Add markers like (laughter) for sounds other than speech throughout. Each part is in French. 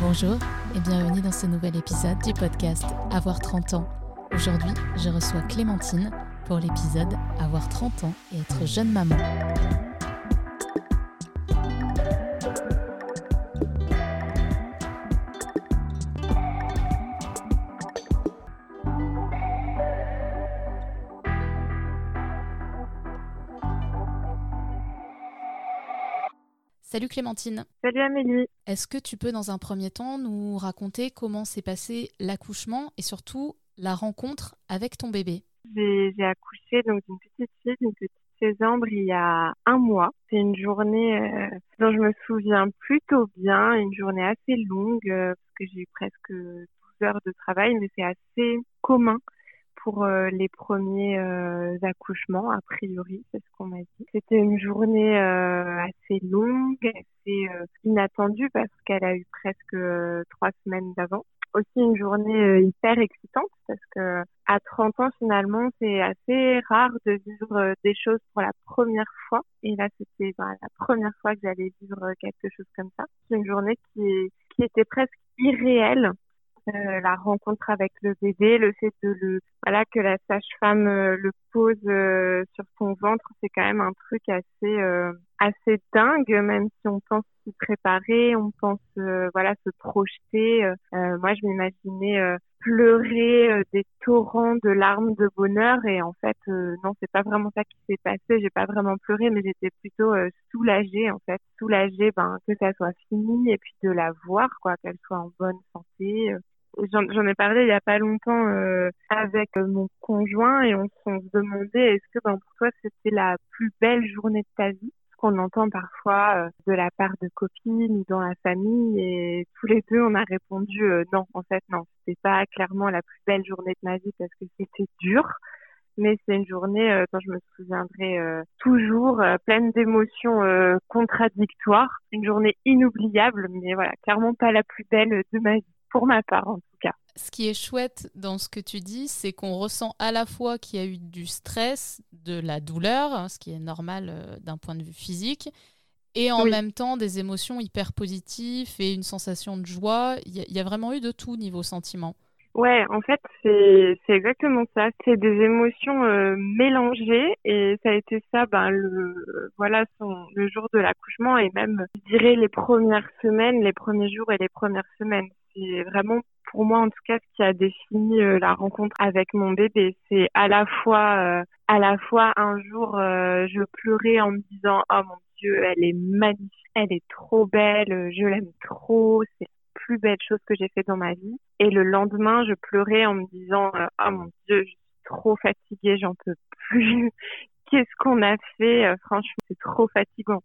Bonjour et bienvenue dans ce nouvel épisode du podcast Avoir 30 ans. Aujourd'hui, je reçois Clémentine pour l'épisode Avoir 30 ans et être jeune maman. Salut Clémentine. Salut Amélie. Est-ce que tu peux dans un premier temps nous raconter comment s'est passé l'accouchement et surtout la rencontre avec ton bébé? J'ai accouché donc d'une petite fille, d'une petite Césambre il y a un mois. C'est une journée euh, dont je me souviens plutôt bien, une journée assez longue euh, parce que j'ai eu presque 12 heures de travail, mais c'est assez commun pour euh, les premiers euh, accouchements, a priori, c'est ce qu'on m'a dit. C'était une journée euh, assez longue, assez inattendue parce qu'elle a eu presque trois semaines d'avant. Aussi une journée hyper excitante parce que à 30 ans finalement c'est assez rare de vivre des choses pour la première fois et là c'était bah, la première fois que j'allais vivre quelque chose comme ça. C'est une journée qui, qui était presque irréelle la rencontre avec le bébé, le fait de le voilà que la sage-femme euh, le pose euh, sur son ventre, c'est quand même un truc assez assez dingue, même si on pense s'y préparer, on pense voilà se projeter. moi, je m'imaginais pleurer des torrents de larmes de bonheur et en fait non, c'est pas vraiment ça qui s'est passé. J'ai pas vraiment pleuré, mais j'étais plutôt soulagée en fait, soulagée ben que ça soit fini et puis de la voir quoi, qu'elle soit en bonne santé J'en ai parlé il y a pas longtemps euh, avec euh, mon conjoint et on, se demandait est-ce que ben, pour toi c'était la plus belle journée de ta vie? Qu'on entend parfois euh, de la part de copines ou dans la famille et tous les deux on a répondu non en fait non. C'était pas clairement la plus belle journée de ma vie parce que c'était dur mais c'est une journée dont je me souviendrai toujours pleine d'émotions contradictoires. Une journée inoubliable mais voilà clairement pas la plus belle de ma vie pour ma part en tout cas. Ce qui est chouette dans ce que tu dis, c'est qu'on ressent à la fois qu'il y a eu du stress, de la douleur, hein, ce qui est normal euh, d'un point de vue physique, et en même temps des émotions hyper positives et une sensation de joie. Il y, a vraiment eu de tout niveau sentiment. Ouais, en fait, c'est exactement ça. C'est des émotions euh, mélangées et ça a été ça, ben le voilà, son, le jour de l'accouchement et même, je dirais, les premières semaines, les premiers jours et les premières semaines c'est vraiment pour moi en tout cas ce qui a défini euh, la rencontre avec mon bébé. C'est à la fois euh, un jour euh, je pleurais en me disant oh mon dieu elle est magnifique, elle est trop belle, je l'aime trop, c'est la plus belle chose que j'ai fait dans ma vie. Et le lendemain je pleurais en me disant oh mon dieu je suis trop fatiguée, j'en peux plus. (laughs) Qu'est-ce qu'on a fait? Franchement c'est trop fatigant.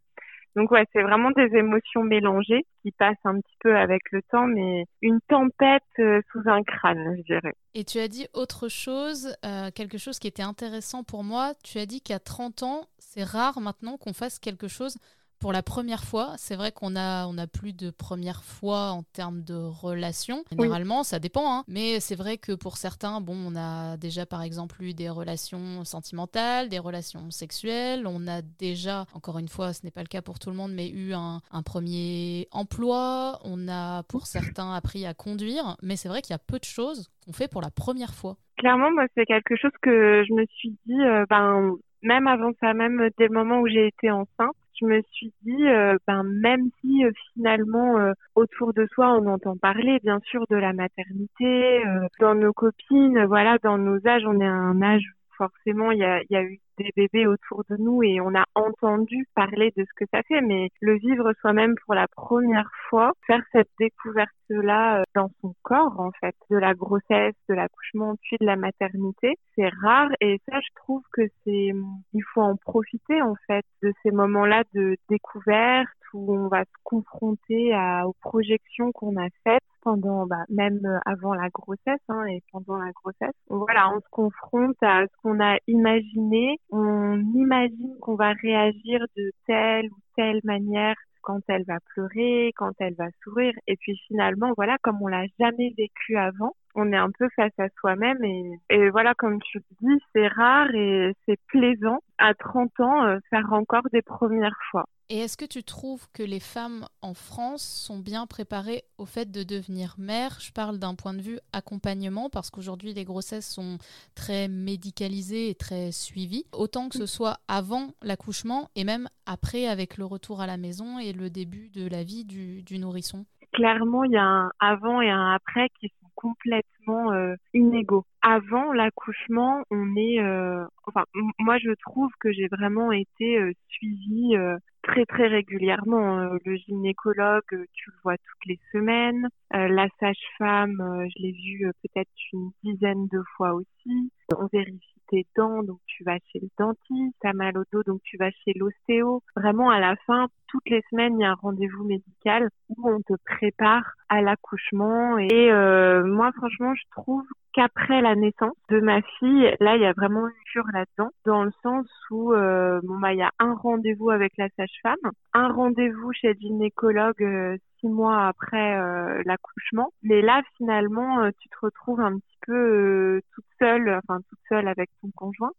Donc ouais, c'est vraiment des émotions mélangées qui passent un petit peu avec le temps, mais une tempête euh, sous un crâne, je dirais. Et tu as dit autre chose, euh, quelque chose qui était intéressant pour moi. Tu as dit qu'à 30 ans, c'est rare maintenant qu'on fasse quelque chose pour la première fois. C'est vrai qu'on a, on a plus de première fois en termes de relations. Généralement, ça dépend, hein. mais c'est vrai que pour certains, bon, on a déjà par exemple eu des relations sentimentales, des relations sexuelles. On a déjà, encore une fois, ce n'est pas le cas pour tout le monde, mais eu un, un premier emploi. On a pour certains appris à conduire, mais c'est vrai qu'il y a peu de choses qu'on fait pour la première fois. Clairement, moi, c'est quelque chose que je me suis dit, euh, ben, même avant ça, même dès le moment où j'ai été enceinte, je me suis dit, euh, ben même si euh, finalement euh, autour de soi on entend parler bien sûr de la maternité, dans nos copines, voilà, dans nos âges, on est à un âge forcément il y a, y a eu des bébés autour de nous et on a entendu parler de ce que ça fait, mais le vivre soi-même pour la première fois, faire cette découverte-là dans son corps, en fait, de la grossesse, de l'accouchement, puis de la maternité, c'est rare. Et ça, je trouve que c'est, il faut en profiter, en fait, de ces moments-là de découverte où on va se confronter à, aux projections qu'on a faites pendant, bah, même avant la grossesse hein, et pendant la grossesse. Voilà, on se confronte à ce qu'on a imaginé. On imagine qu'on va réagir de telle ou telle manière quand elle va pleurer, quand elle va sourire. Et puis finalement, voilà, comme on l'a jamais vécu avant, on est un peu face à soi-même et, voilà, comme tu dis, c'est rare et c'est plaisant à 30 ans euh, faire encore des premières fois. Et est-ce que tu trouves que les femmes en France sont bien préparées au fait de devenir mère Je parle d'un point de vue accompagnement parce qu'aujourd'hui les grossesses sont très médicalisées et très suivies, autant que ce soit avant l'accouchement et même après avec le retour à la maison et le début de la vie du, nourrisson. Clairement, il y a un avant et un après qui sont complètement euh, inégaux. Avant l'accouchement, on est, euh, enfin, moi je trouve que j'ai vraiment été euh, suivie très très régulièrement. Le gynécologue, tu le vois toutes les semaines. la sage-femme, je l'ai vue peut-être une dizaine de fois aussi. On vérifie tes dents, donc tu vas chez le dentiste, t'as mal au dos, donc tu vas chez l'ostéo. Vraiment, à la fin, toutes les semaines, il y a un rendez-vous médical où on te prépare à l'accouchement. Et euh, moi, franchement, je trouve qu'après la naissance de ma fille, là, il y a vraiment une cure là-dedans, dans le sens où, euh, bah, il y a un rendez-vous avec la sage-femme, un rendez-vous chez le gynécologue euh, six mois après l'accouchement. Mais là, finalement, tu te retrouves un petit peu toute seule, enfin toute seule avec ton conjoint,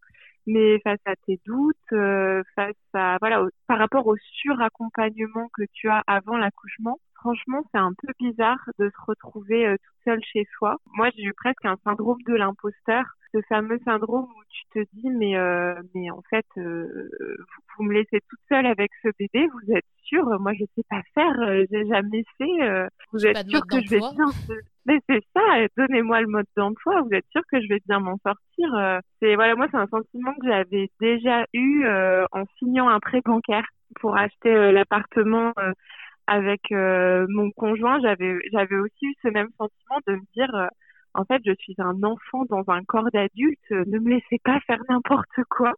mais face à tes doutes, face à voilà, par rapport au suraccompagnement que tu as avant l'accouchement. Franchement, c'est un peu bizarre de se retrouver toute seule chez soi. Moi, j'ai eu presque un syndrome de l'imposteur ce fameux syndrome où tu te dis mais euh, mais en fait euh, vous, me laissez toute seule avec ce bébé vous êtes sûr moi je sais pas faire euh, j'ai jamais fait vous êtes sûr que je vais bien mais c'est ça donnez-moi le mode d'emploi vous êtes sûr que je vais bien m'en sortir c'est voilà moi c'est un sentiment que j'avais déjà eu en signant un prêt bancaire pour acheter l'appartement avec mon conjoint. J'avais j'avais aussi eu ce même sentiment de me dire en fait, je suis un enfant dans un corps d'adulte, ne me laissez pas faire n'importe quoi.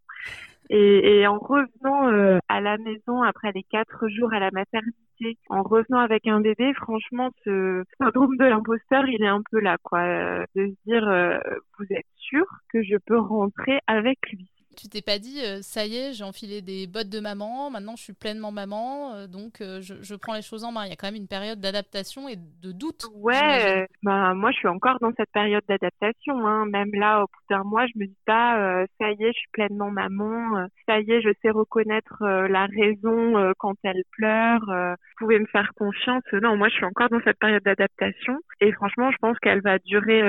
Et, en revenant euh, à la maison après les quatre jours à la maternité, en revenant avec un bébé, franchement, ce syndrome de l'imposteur, il est un peu là, quoi. Euh, de se dire, euh, vous êtes sûr que je peux rentrer avec lui tu t'es pas dit, euh, ça y est, j'ai enfilé des bottes de maman, maintenant je suis pleinement maman, euh, donc euh, je, prends les choses en main. Il y a quand même une période d'adaptation et de doute. Ouais, bah, moi je suis encore dans cette période d'adaptation. Hein. Même là, au bout d'un mois, je me dis pas, ça y est, je suis pleinement maman, ça y est, je sais reconnaître la raison quand elle pleure, vous pouvez me faire confiance. Non, moi je suis encore dans cette période d'adaptation et franchement, je pense qu'elle va durer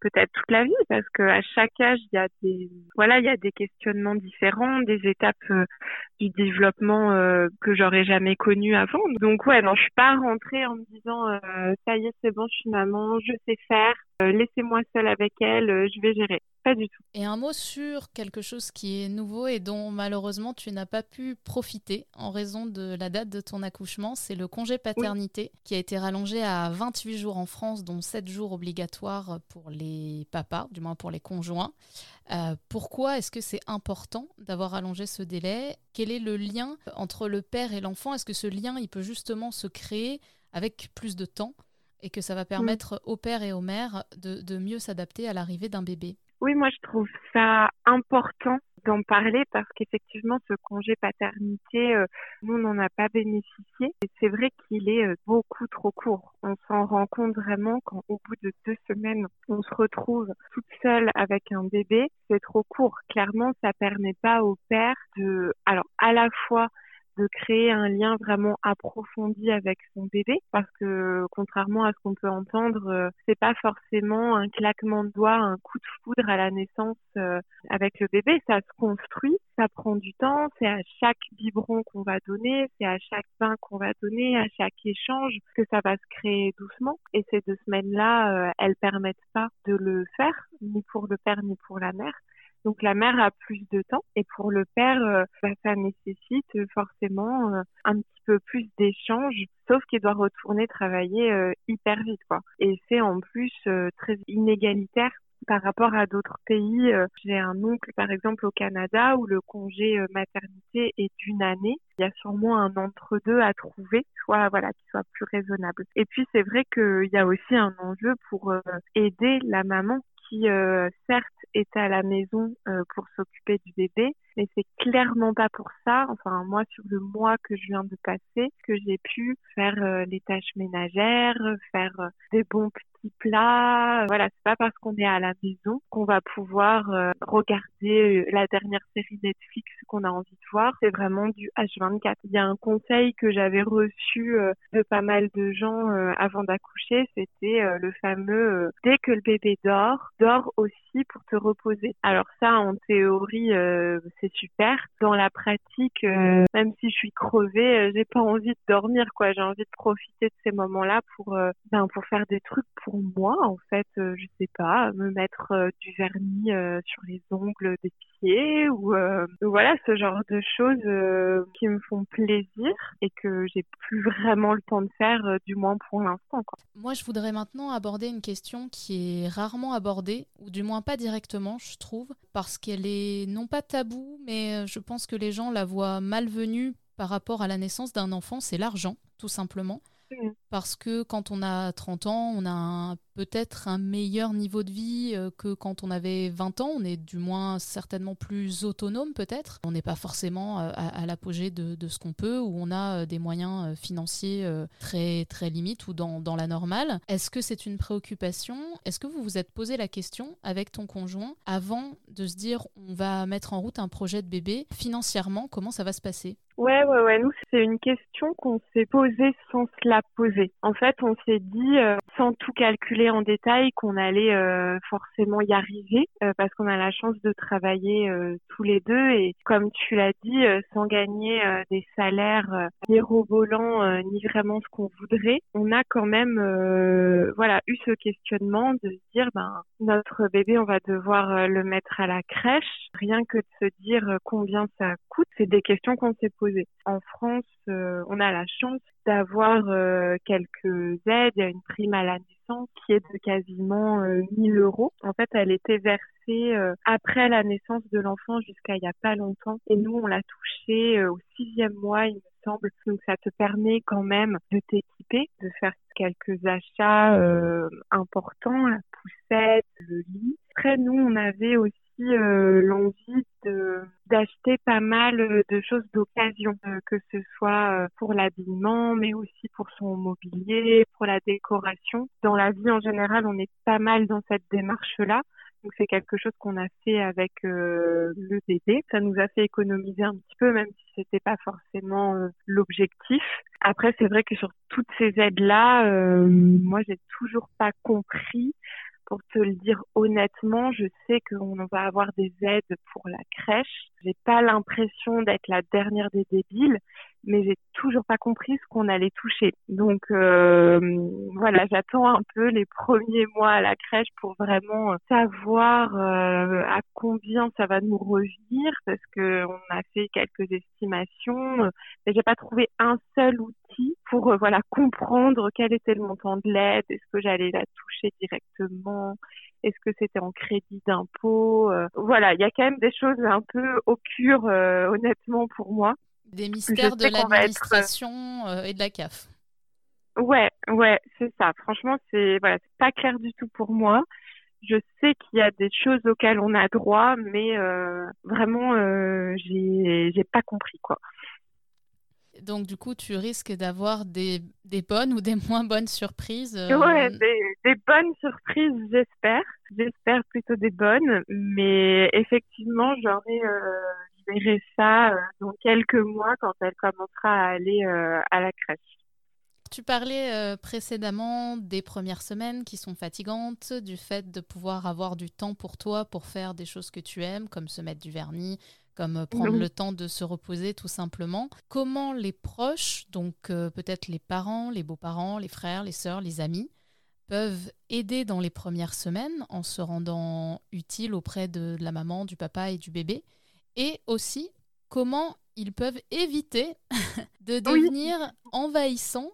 peut-être toute la vie parce qu'à chaque âge, il y a des, voilà, il y a des questions différents, des étapes euh, du développement euh, que j'aurais jamais connu avant. Donc ouais, non, je suis pas rentrée en me disant euh, ça y est, c'est bon, je suis maman, je sais faire, laissez-moi seule avec elle, je vais gérer. Pas du tout. Et un mot sur quelque chose qui est nouveau et dont malheureusement tu n'as pas pu profiter en raison de la date de ton accouchement, c'est le congé paternité qui a été rallongé à 28 jours en France, dont 7 jours obligatoires pour les papas, du moins pour les conjoints. Euh, pourquoi est-ce que c'est important d'avoir allongé ce délai? Quel est le lien entre le père et l'enfant? Est-ce que ce lien, il peut justement se créer avec plus de temps et que ça va permettre au père et aux mères de mieux s'adapter à l'arrivée d'un bébé? Oui, moi je trouve ça important d'en parler parce qu'effectivement ce congé paternité, euh, nous n'en a pas bénéficié. Et c'est vrai qu'il est euh, beaucoup trop court. On s'en rend compte vraiment quand au bout de deux semaines, on se retrouve toute seule avec un bébé. C'est trop court. Clairement, ça permet pas au père de, alors à la fois de créer un lien vraiment approfondi avec son bébé parce que contrairement à ce qu'on peut entendre euh, c'est pas forcément un claquement de doigts un coup de foudre à la naissance euh, avec le bébé. Ça se construit ça prend du temps c'est à chaque biberon qu'on va donner c'est à chaque bain qu'on va donner à chaque échange que ça va se créer doucement. Et ces deux semaines là euh, elles permettent pas de le faire ni pour le père ni pour la mère donc la mère a plus de temps et pour le père, euh, bah, ça nécessite forcément euh, un petit peu plus d'échanges, sauf qu'il doit retourner travailler euh, hyper vite quoi. Et c'est en plus très inégalitaire par rapport à d'autres pays. J'ai un oncle par exemple au Canada où le congé maternité est d'une année. Il y a sûrement un entre-deux à trouver, soit voilà qui soit plus raisonnable. Et puis c'est vrai qu'il y a aussi un enjeu pour aider la maman qui certes est à la maison euh, pour s'occuper du bébé, mais c'est clairement pas pour ça. Enfin, moi, sur le mois que je viens de passer, que j'ai pu faire euh, les tâches ménagères, faire euh, des bons petits plats. Voilà, c'est pas parce qu'on est à la maison qu'on va pouvoir euh, regarder la dernière série Netflix qu'on a envie de voir. C'est vraiment du H24. Il y a un conseil que j'avais reçu de pas mal de gens avant d'accoucher, c'était le fameux dès que le bébé dort, dors aussi pour te reposer. Alors ça, en théorie, c'est super. Dans la pratique, euh, même si je suis crevée, euh, j'ai pas envie de dormir, quoi. J'ai envie de profiter de ces moments-là pour, euh, ben, pour faire des trucs pour moi, en fait. je sais pas, me mettre du vernis sur les ongles des pieds ou voilà ce genre de choses qui me font plaisir et que j'ai plus vraiment le temps de faire, du moins pour l'instant. Moi, je voudrais maintenant aborder une question qui est rarement abordée, ou du moins pas directement, je trouve, parce qu'elle est non pas taboue, mais euh, je pense que les gens la voient malvenue par rapport à la naissance d'un enfant, c'est l'argent, tout simplement. Mmh. Parce que quand on a 30 ans, on a peut-être un meilleur niveau de vie euh, que quand on avait 20 ans. On est du moins certainement plus autonome peut-être. On n'est pas forcément euh, à, l'apogée de, ce qu'on peut ou on a euh, des moyens financiers très, très limites ou dans, dans la normale. Est-ce que c'est une préoccupation? Est-ce que vous vous êtes posé la question avec ton conjoint avant de se dire on va mettre en route un projet de bébé? Financièrement, comment ça va se passer? Ouais, ouais, ouais. Nous, c'est une question qu'on s'est posée sans se la poser. En fait, on s'est dit, sans tout calculer en détail qu'on allait euh, forcément y arriver euh, parce qu'on a la chance de travailler euh, tous les deux et comme tu l'as dit, sans gagner des salaires ni robolants ni vraiment ce qu'on voudrait, on a quand même voilà eu ce questionnement de se dire ben notre bébé on va devoir le mettre à la crèche, rien que de se dire combien ça coûte, c'est des questions qu'on s'est posées. En France, on a la chance d'avoir quelques aides, il y a une prime à la qui est de quasiment 1000 euh, euros. En fait, elle était versée euh, après la naissance de l'enfant jusqu'à il y a pas longtemps. Et nous, on l'a touchée euh, au sixième mois, il me semble. Donc, ça te permet quand même de t'équiper, de faire quelques achats importants, la poussette, le lit. Après, nous, on avait aussi euh, l'envie d'acheter pas mal euh, de choses d'occasion, euh, que ce soit pour l'habillement, mais aussi pour son mobilier, pour la décoration. Dans la vie en général, on est pas mal dans cette démarche-là. Donc c'est quelque chose qu'on a fait avec le bébé. Ça nous a fait économiser un petit peu, même si c'était pas forcément l'objectif. Après, c'est vrai que sur toutes ces aides-là, moi j'ai toujours pas compris pour te le dire honnêtement, je sais qu'on va avoir des aides pour la crèche. J'ai pas l'impression d'être la dernière des débiles, mais j'ai toujours pas compris ce qu'on allait toucher. Donc euh, voilà, j'attends un peu les premiers mois à la crèche pour vraiment savoir euh, à combien ça va nous revenir parce que on a fait quelques estimations, mais j'ai pas trouvé un seul outil pour euh, voilà comprendre quel était le montant de l'aide, est-ce que j'allais la toucher directement, est-ce que c'était en crédit d'impôt Voilà, il y a quand même des choses un peu au cure, honnêtement, pour moi. Des mystères de l'administration euh, et de la CAF. Ouais, ouais, c'est ça. Franchement, c'est voilà, pas clair du tout pour moi. Je sais qu'il y a des choses auxquelles on a droit, mais euh, vraiment, euh, j'ai pas compris quoi. Donc du coup, tu risques d'avoir des, des, bonnes ou des (laughs) moins bonnes surprises. Euh, ouais, des, des, bonnes surprises, j'espère. J'espère plutôt des bonnes, mais effectivement, j'aurai verrai ça euh, dans quelques mois quand elle commencera à aller euh, à la crèche. Tu parlais euh, précédemment des premières semaines qui sont fatigantes, du fait de pouvoir avoir du temps pour toi pour faire des choses que tu aimes, comme se mettre du vernis, comme prendre le temps de se reposer tout simplement. Comment les proches, donc peut-être les parents, les beaux-parents, les frères, les sœurs, les amis, peuvent aider dans les premières semaines en se rendant utile auprès de la maman, du papa et du bébé? Et aussi comment ils peuvent éviter (laughs) de devenir envahissants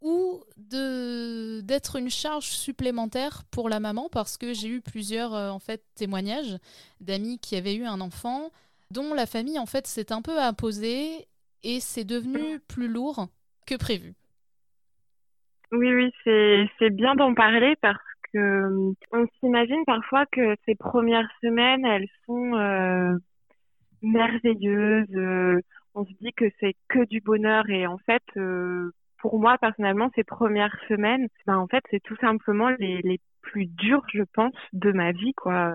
ou de d'être une charge supplémentaire pour la maman? Parce que j'ai eu plusieurs euh, en fait témoignages d'amis qui avaient eu un enfant dont la famille en fait s'est un peu imposée et c'est devenu plus lourd que prévu. Oui oui, c'est bien d'en parler parce que euh, on s'imagine parfois que ces premières semaines, elles sont euh, merveilleuse. on se dit que c'est que du bonheur et en fait, pour moi personnellement, ces premières semaines, ben en fait, c'est tout simplement les, les plus dures, je pense, de ma vie, quoi.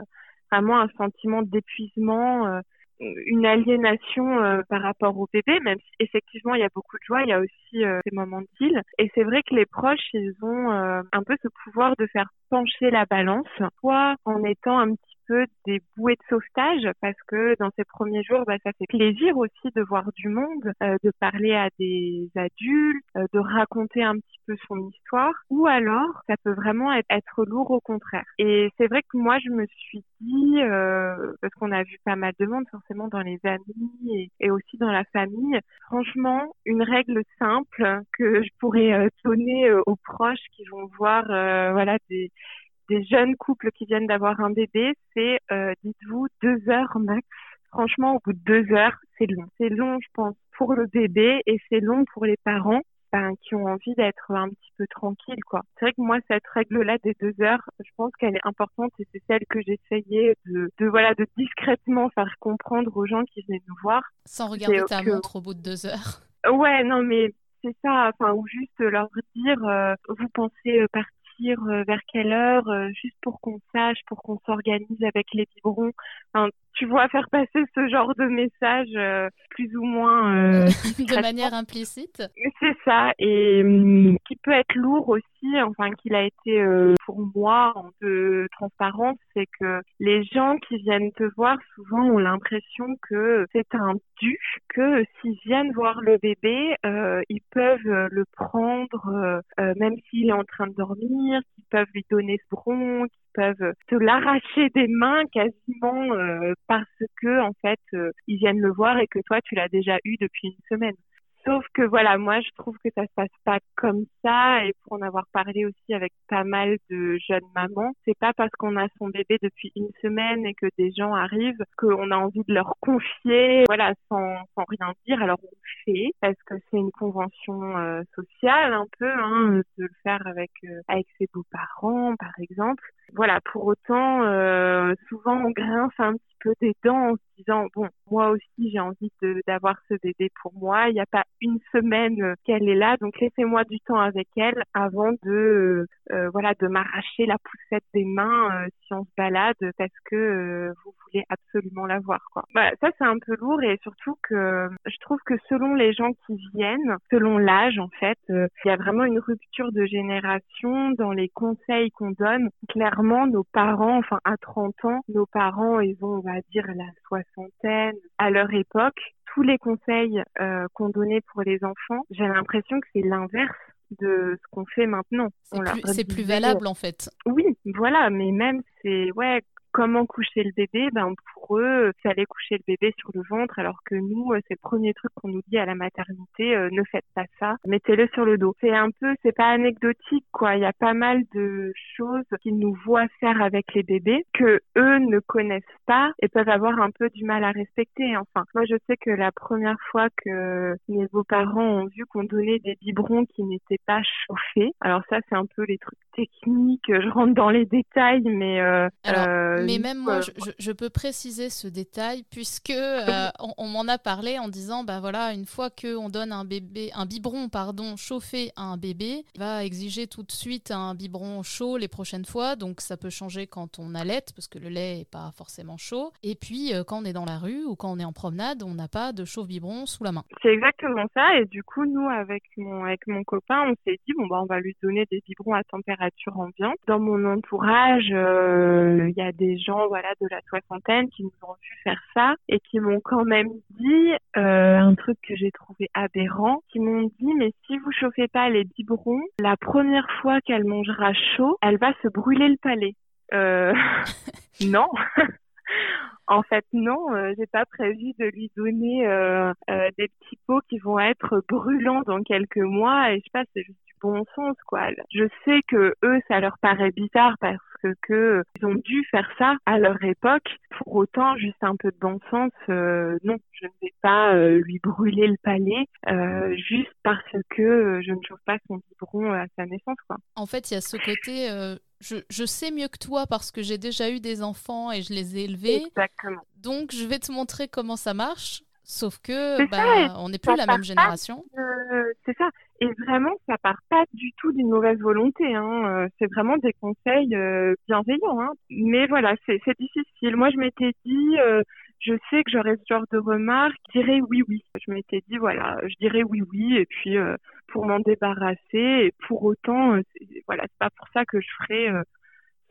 Vraiment un sentiment d'épuisement une aliénation euh, par rapport au bébé, même si effectivement il y a beaucoup de joie, il y a aussi euh, moments de Et c'est vrai que les proches, ils ont euh, un peu ce pouvoir de faire pencher la balance, soit en étant un petit des bouées de sauvetage parce que dans ces premiers jours, bah, ça fait plaisir aussi de voir du monde, euh, de parler à des adultes, euh, de raconter un petit peu son histoire, ou alors ça peut vraiment être, être lourd au contraire. Et c'est vrai que moi, je me suis dit, parce qu'on a vu pas mal de monde forcément dans les amis et, aussi dans la famille, franchement, une règle simple que je pourrais donner aux proches qui vont voir voilà des jeunes couples qui viennent d'avoir un bébé, c'est, euh, dites-vous, deux heures max. Franchement, au bout de deux heures, c'est long. C'est long, je pense, pour le bébé et c'est long pour les parents ben, qui ont envie d'être un petit peu tranquilles, quoi. C'est vrai que moi, cette règle-là des deux heures, je pense qu'elle est importante et c'est celle que j'essayais de, de, voilà, de discrètement faire comprendre aux gens qui venaient nous voir. Sans regarder ta montre au bout de deux heures. (laughs) Ouais, non, mais c'est ça, enfin, ou juste leur dire, euh, vous pensez partir euh, vers quelle heure, euh, juste pour qu'on sache, pour qu'on s'organise avec les biberons. Enfin, tu vois, faire passer ce genre de message euh, plus ou moins (laughs) de manière implicite. Ça, et hum, qui peut être lourd aussi, enfin qu'il a été pour moi en de transparence, c'est que les gens qui viennent te voir souvent ont l'impression que c'est un dû, que s'ils viennent voir le bébé, ils peuvent le prendre même s'il est en train de dormir qui peuvent lui donner ce bron, qui peuvent te l'arracher des mains quasiment euh, parce que en fait euh, ils viennent le voir et que toi tu l'as déjà eu depuis une semaine. Sauf que voilà, moi je trouve que ça se passe pas comme ça et pour en avoir parlé aussi avec pas mal de jeunes mamans, c'est pas parce qu'on a son bébé depuis une semaine et que des gens arrivent qu'on a envie de leur confier, voilà, sans, sans rien dire. Alors on le fait parce que c'est une convention euh, sociale un peu, hein, de le faire avec euh, avec ses beaux-parents par exemple. Voilà, pour autant, euh, souvent on grince un petit peu des dents en se disant bon, moi aussi j'ai envie d'avoir ce bébé pour moi. Il a pas une semaine qu'elle est là, donc laissez-moi du temps avec elle avant de euh, voilà de m'arracher la poussette des mains euh, si on se balade parce que euh, vous voulez absolument la voir quoi. Voilà, ça c'est un peu lourd et surtout que je trouve que selon les gens qui viennent, selon l'âge en fait, il y a vraiment une rupture de génération dans les conseils qu'on donne. Clairement, nos parents, enfin à 30 ans, nos parents ils ont on va dire la soixantaine à leur époque, tous les conseils euh, qu'on donnait pour les enfants, j'ai l'impression que c'est l'inverse de ce qu'on fait maintenant. C'est plus, plus, valable en fait. Oui, voilà, mais même c'est ouais comment coucher le bébé, ben pour eux, c'est aller coucher le bébé sur le ventre, alors que nous, euh, c'est le premier truc qu'on nous dit à la maternité, euh, ne faites pas ça, mettez-le sur le dos. C'est un peu, c'est pas anecdotique, quoi. Il y a pas mal de choses qu'ils nous voient faire avec les bébés que eux ne connaissent pas et peuvent avoir un peu du mal à respecter. Enfin, moi, je sais que la première fois que mes beaux-parents ont vu qu'on donnait des biberons qui n'étaient pas chauffés, alors ça, c'est un peu les trucs techniques. Je rentre dans les détails, mais euh, mais même moi, je, peux préciser ce détail puisque (laughs) euh, on, m'en a parlé en disant, bah voilà, une fois qu'on donne un bébé, un biberon, pardon, chauffé à un bébé, il va exiger tout de suite un biberon chaud les prochaines fois. Donc ça peut changer quand on allait parce que le lait est pas forcément chaud. Et puis euh, quand on est dans la rue ou quand on est en promenade, on n'a pas de chauffe biberon sous la main. C'est exactement ça. Et du coup, nous avec mon avec mon copain, on s'est dit bon bah on va lui donner des biberons à température ambiante. Dans mon entourage, euh, il y a des gens voilà de la soixantaine qui nous ont vu faire ça et qui m'ont quand même dit euh, un truc que j'ai trouvé aberrant, qui m'ont dit mais si vous chauffez pas les biberons, la première fois qu'elle mangera chaud, elle va se brûler le palais. Euh, (laughs) non. (laughs) (laughs) En fait, non, euh, j'ai pas prévu de lui donner euh, euh, des petits pots qui vont être brûlants dans quelques mois. Et je sais c'est juste du bon sens, quoi. Je sais que eux, ça leur paraît bizarre parce que, ils ont dû faire ça à leur époque. Pour autant, juste un peu de bon sens, non, je ne vais pas lui brûler le palais juste parce que je ne chauffe pas son biberon à sa naissance, quoi. En fait, il y a ce côté je, sais mieux que toi parce que j'ai déjà eu des enfants et je les ai élevés. Exactement. Donc, je vais te montrer comment ça marche. Sauf que bah, on n'est plus la même génération. c'est ça. Et vraiment, ça part pas du tout d'une mauvaise volonté. Hein. Euh, c'est vraiment des conseils euh, bienveillants. Hein. Mais voilà, c'est difficile. Moi, je m'étais dit, euh, je sais que j'aurais ce genre de remarques, je dirais oui, oui. Je m'étais dit, voilà, je dirais oui, oui. Et puis, pour m'en débarrasser, et pour autant, voilà, c'est pas pour ça que je ferai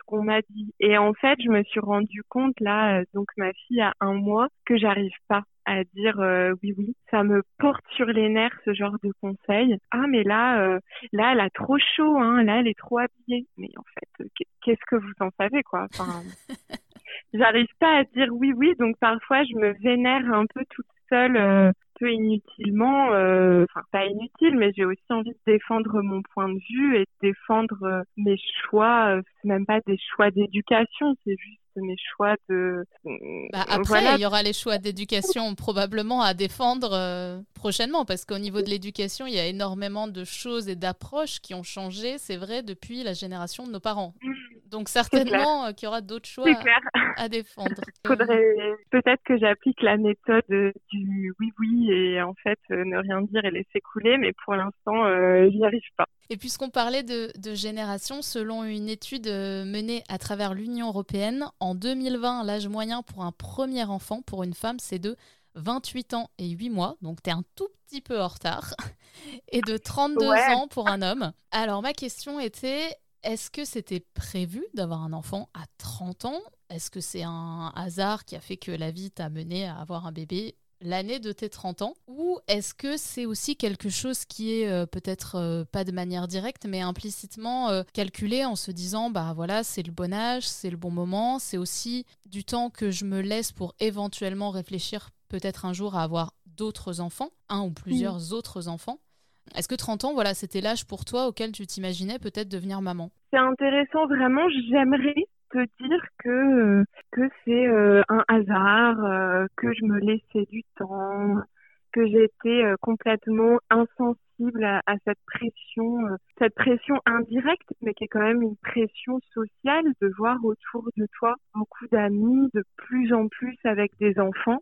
qu'on m'a dit. Et en fait, je me suis rendu compte là, euh, donc ma fille a un mois, que j'arrive pas à dire euh, oui oui ça me porte sur les nerfs ce genre de conseils ah mais là euh, là elle a trop chaud hein là elle est trop habillée mais en fait qu'est-ce que vous en savez quoi? Enfin (laughs) j'arrive pas à dire oui oui donc parfois je me vénère un peu toute seule peu inutilement, euh, enfin pas inutile, mais j'ai aussi envie de défendre mon point de vue et de défendre euh, mes choix. Euh, c'est même pas des choix d'éducation, c'est juste mes choix de. Bah après, il y aura les choix d'éducation probablement à défendre prochainement, parce qu'au niveau de l'éducation, il y a énormément de choses et d'approches qui ont changé, c'est vrai, depuis la génération de nos parents. Mmh. Donc certainement euh, qu'il y aura d'autres choix à, défendre. (laughs) Faudrait peut-être que j'applique la méthode du oui oui et en fait euh, ne rien dire et laisser couler, mais pour l'instant euh, j'y arrive pas. Et puisqu'on parlait de, de, génération, selon une étude menée à travers l'Union européenne, en 2020, l'âge moyen pour un premier enfant. Pour une femme, c'est de 28 ans et 8 mois, donc tu es un tout petit peu en retard, (laughs) et de 32 ans pour un homme. Alors ma question était, est-ce que c'était prévu d'avoir un enfant à 30 ans? Est-ce que c'est un hasard qui a fait que la vie t'a mené à avoir un bébé l'année de tes 30 ans Ou est-ce que c'est aussi quelque chose qui est euh, peut-être euh, pas de manière directe, mais implicitement euh, calculé en se disant, bah voilà, c'est le bon âge, c'est le bon moment, c'est aussi du temps que je me laisse pour éventuellement réfléchir peut-être un jour à avoir d'autres enfants, un ou plusieurs autres enfants est-ce que 30 ans, voilà, c'était l'âge pour toi auquel tu t'imaginais peut-être devenir maman? C'est intéressant, vraiment. J'aimerais te dire que que c'est euh, un hasard, euh, que je me laissais du temps, que j'étais euh, complètement insensible à, cette pression, cette pression indirecte, mais qui est quand même une pression sociale de voir autour de toi beaucoup d'amis, de plus en plus avec des enfants.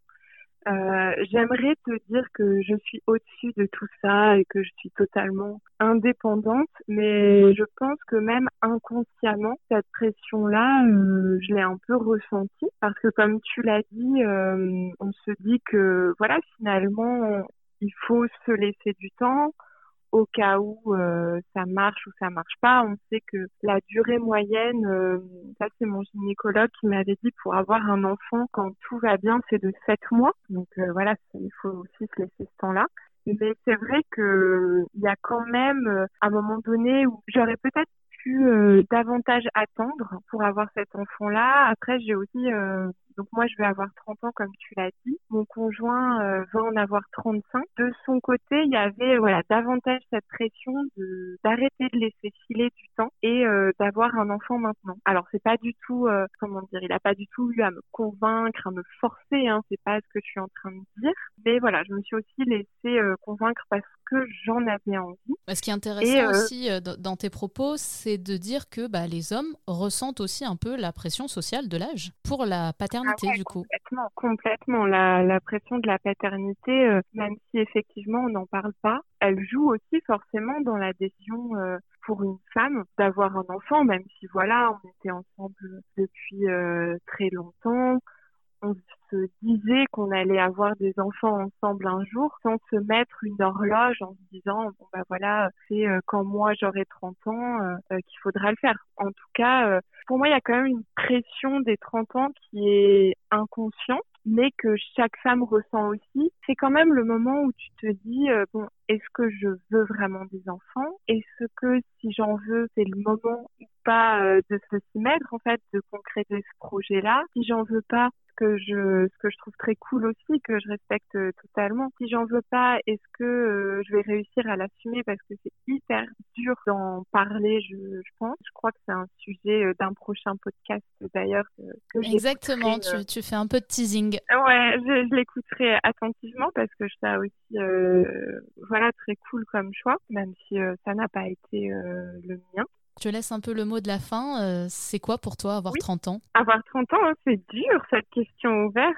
Euh, j'aimerais te dire que je suis au-dessus de tout ça et que je suis totalement indépendante, mais je pense que même inconsciemment, cette pression-là, euh, je l'ai un peu ressentie. Parce que comme tu l'as dit, euh, on se dit que voilà, finalement, il faut se laisser du temps, au cas où euh, ça marche ou ça marche pas. On sait que la durée moyenne, euh, ça c'est mon gynécologue qui m'avait dit pour avoir un enfant quand tout va bien, c'est de 7 mois. Donc euh, voilà, il faut aussi se laisser ce temps-là. Mais c'est vrai que il y a quand même un moment donné où j'aurais peut-être pu davantage attendre pour avoir cet enfant-là. Après, j'ai aussi donc moi, je vais avoir 30 ans, comme tu l'as dit. Mon conjoint euh, va en avoir 35. De son côté, il y avait voilà davantage cette pression de d'arrêter de laisser filer du temps et euh, d'avoir un enfant maintenant. Alors c'est pas du tout, euh, comment dire, il a pas du tout eu à me convaincre, à me forcer. Hein, c'est pas ce que je suis en train de dire. Mais voilà, je me suis aussi laissée convaincre parce que j'en avais envie. Ce qui est intéressant aussi dans tes propos, c'est de dire que bah, les hommes ressentent aussi un peu la pression sociale de l'âge pour la paternité ah du coup. Complètement, complètement. La, la pression de la paternité, euh, même si effectivement on n'en parle pas, elle joue aussi forcément dans la décision euh, pour une femme d'avoir un enfant, même si voilà, on était ensemble depuis euh, très longtemps on se disait qu'on allait avoir des enfants ensemble un jour sans se mettre une horloge en se disant bon bah voilà c'est euh, quand moi j'aurai 30 ans euh, euh, qu'il faudra le faire. En tout cas, pour moi il y a quand même une pression des 30 ans qui est inconsciente mais que chaque femme ressent aussi. C'est quand même le moment où tu te dis bon est-ce que je veux vraiment des enfants? Est-ce que si j'en veux c'est le moment ou pas de se s'y mettre en fait de concrétiser ce projet là Si j'en veux pas que je, ce que je trouve très cool aussi, que je respecte euh, totalement. Si j'en veux pas, est-ce que euh, je vais réussir à l'assumer? Parce que c'est hyper dur d'en parler, je, je, pense. Je crois que c'est un sujet euh, d'un prochain podcast d'ailleurs. Exactement, tu, tu, fais un peu de teasing. Ouais, je, je l'écouterai attentivement parce que je trouve aussi voilà très cool comme choix, même si ça n'a pas été le mien. Je laisse un peu le mot de la fin. Euh, c'est quoi pour toi avoir 30 ans? Avoir 30 ans, hein, c'est dur, cette question ouverte.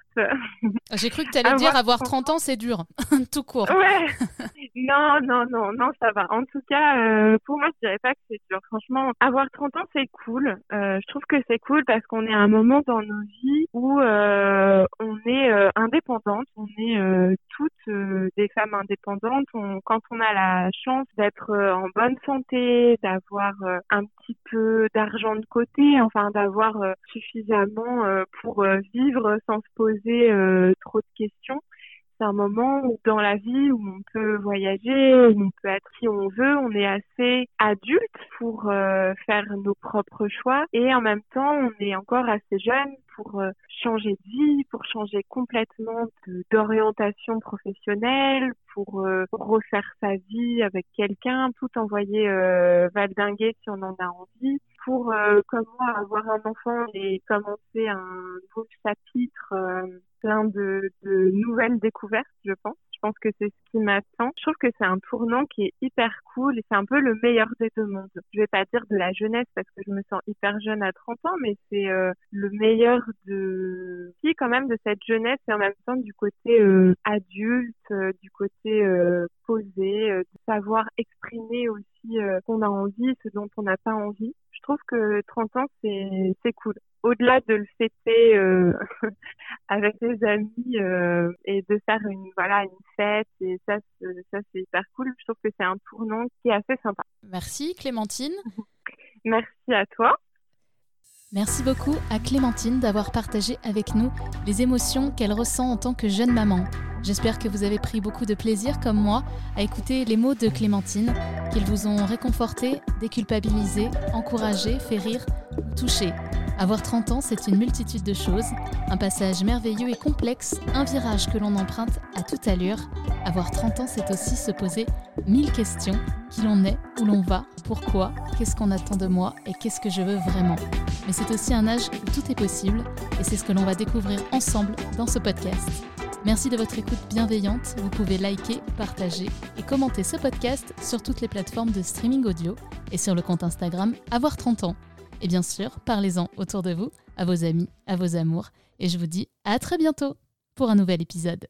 (laughs) J'ai cru que tu allais dire avoir 30 ans, c'est dur, (laughs) tout court. Ouais. (laughs) non, non, non, non, ça va. En tout cas, euh, pour moi, je dirais pas que c'est dur. Franchement, avoir 30 ans, c'est cool. Euh, je trouve que c'est cool parce qu'on est à un moment dans nos vies où on est indépendante. On est toutes des femmes indépendantes. quand on a la chance d'être en bonne santé, d'avoir un petit peu d'argent de côté, enfin d'avoir euh, suffisamment euh, pour euh, vivre sans se poser trop de questions. C'est un moment où dans la vie où on peut voyager, où on peut être qui on veut, on est assez adulte pour faire nos propres choix et en même temps on est encore assez jeune pour changer de vie, pour changer complètement d'orientation professionnelle, pour, euh, refaire sa vie avec quelqu'un, tout envoyer euh, valdinguer si on en a envie, pour euh, comment avoir un enfant et commencer un nouveau chapitre euh, plein de, de nouvelles découvertes, je pense. Je pense que c'est ce qui m'attend. Je trouve que c'est un tournant qui est hyper cool et c'est un peu le meilleur des deux mondes. Je vais pas dire de la jeunesse parce que je me sens hyper jeune à 30 ans, mais c'est euh, le meilleur de, si quand même de cette jeunesse et en même temps du côté euh, adulte, euh, du côté posé, de savoir exprimer aussi qu'on a envie, ce dont on n'a pas envie. Je trouve que 30 ans c'est c'est cool. Au-delà de le fêter euh, (laughs) avec les amis euh, et de faire une voilà une fête et ça ça c'est hyper cool. Je trouve que c'est un tournant qui est assez sympa. Merci Clémentine. (laughs) Merci à toi Merci beaucoup à Clémentine d'avoir partagé avec nous les émotions qu'elle ressent en tant que jeune maman. J'espère que vous avez pris beaucoup de plaisir, comme moi, à écouter les mots de Clémentine, qu'ils vous ont réconforté, déculpabilisé, encouragé, fait rire ou touché. Avoir 30 ans, c'est une multitude de choses, un passage merveilleux et complexe, un virage que l'on emprunte à toute allure. Avoir 30 ans, c'est aussi se poser mille questions. Qui l'on est, où l'on va, pourquoi, qu'est-ce qu'on attend de moi et qu'est-ce que je veux vraiment. Mais c'est aussi un âge où tout est possible et c'est ce que l'on va découvrir ensemble dans ce podcast. Merci de votre écoute bienveillante. Vous pouvez liker, partager et commenter ce podcast sur toutes les plateformes de streaming audio et sur le compte Instagram Avoir 30 ans. Et bien sûr, parlez-en autour de vous, à vos amis, à vos amours. Et je vous dis à très bientôt pour un nouvel épisode.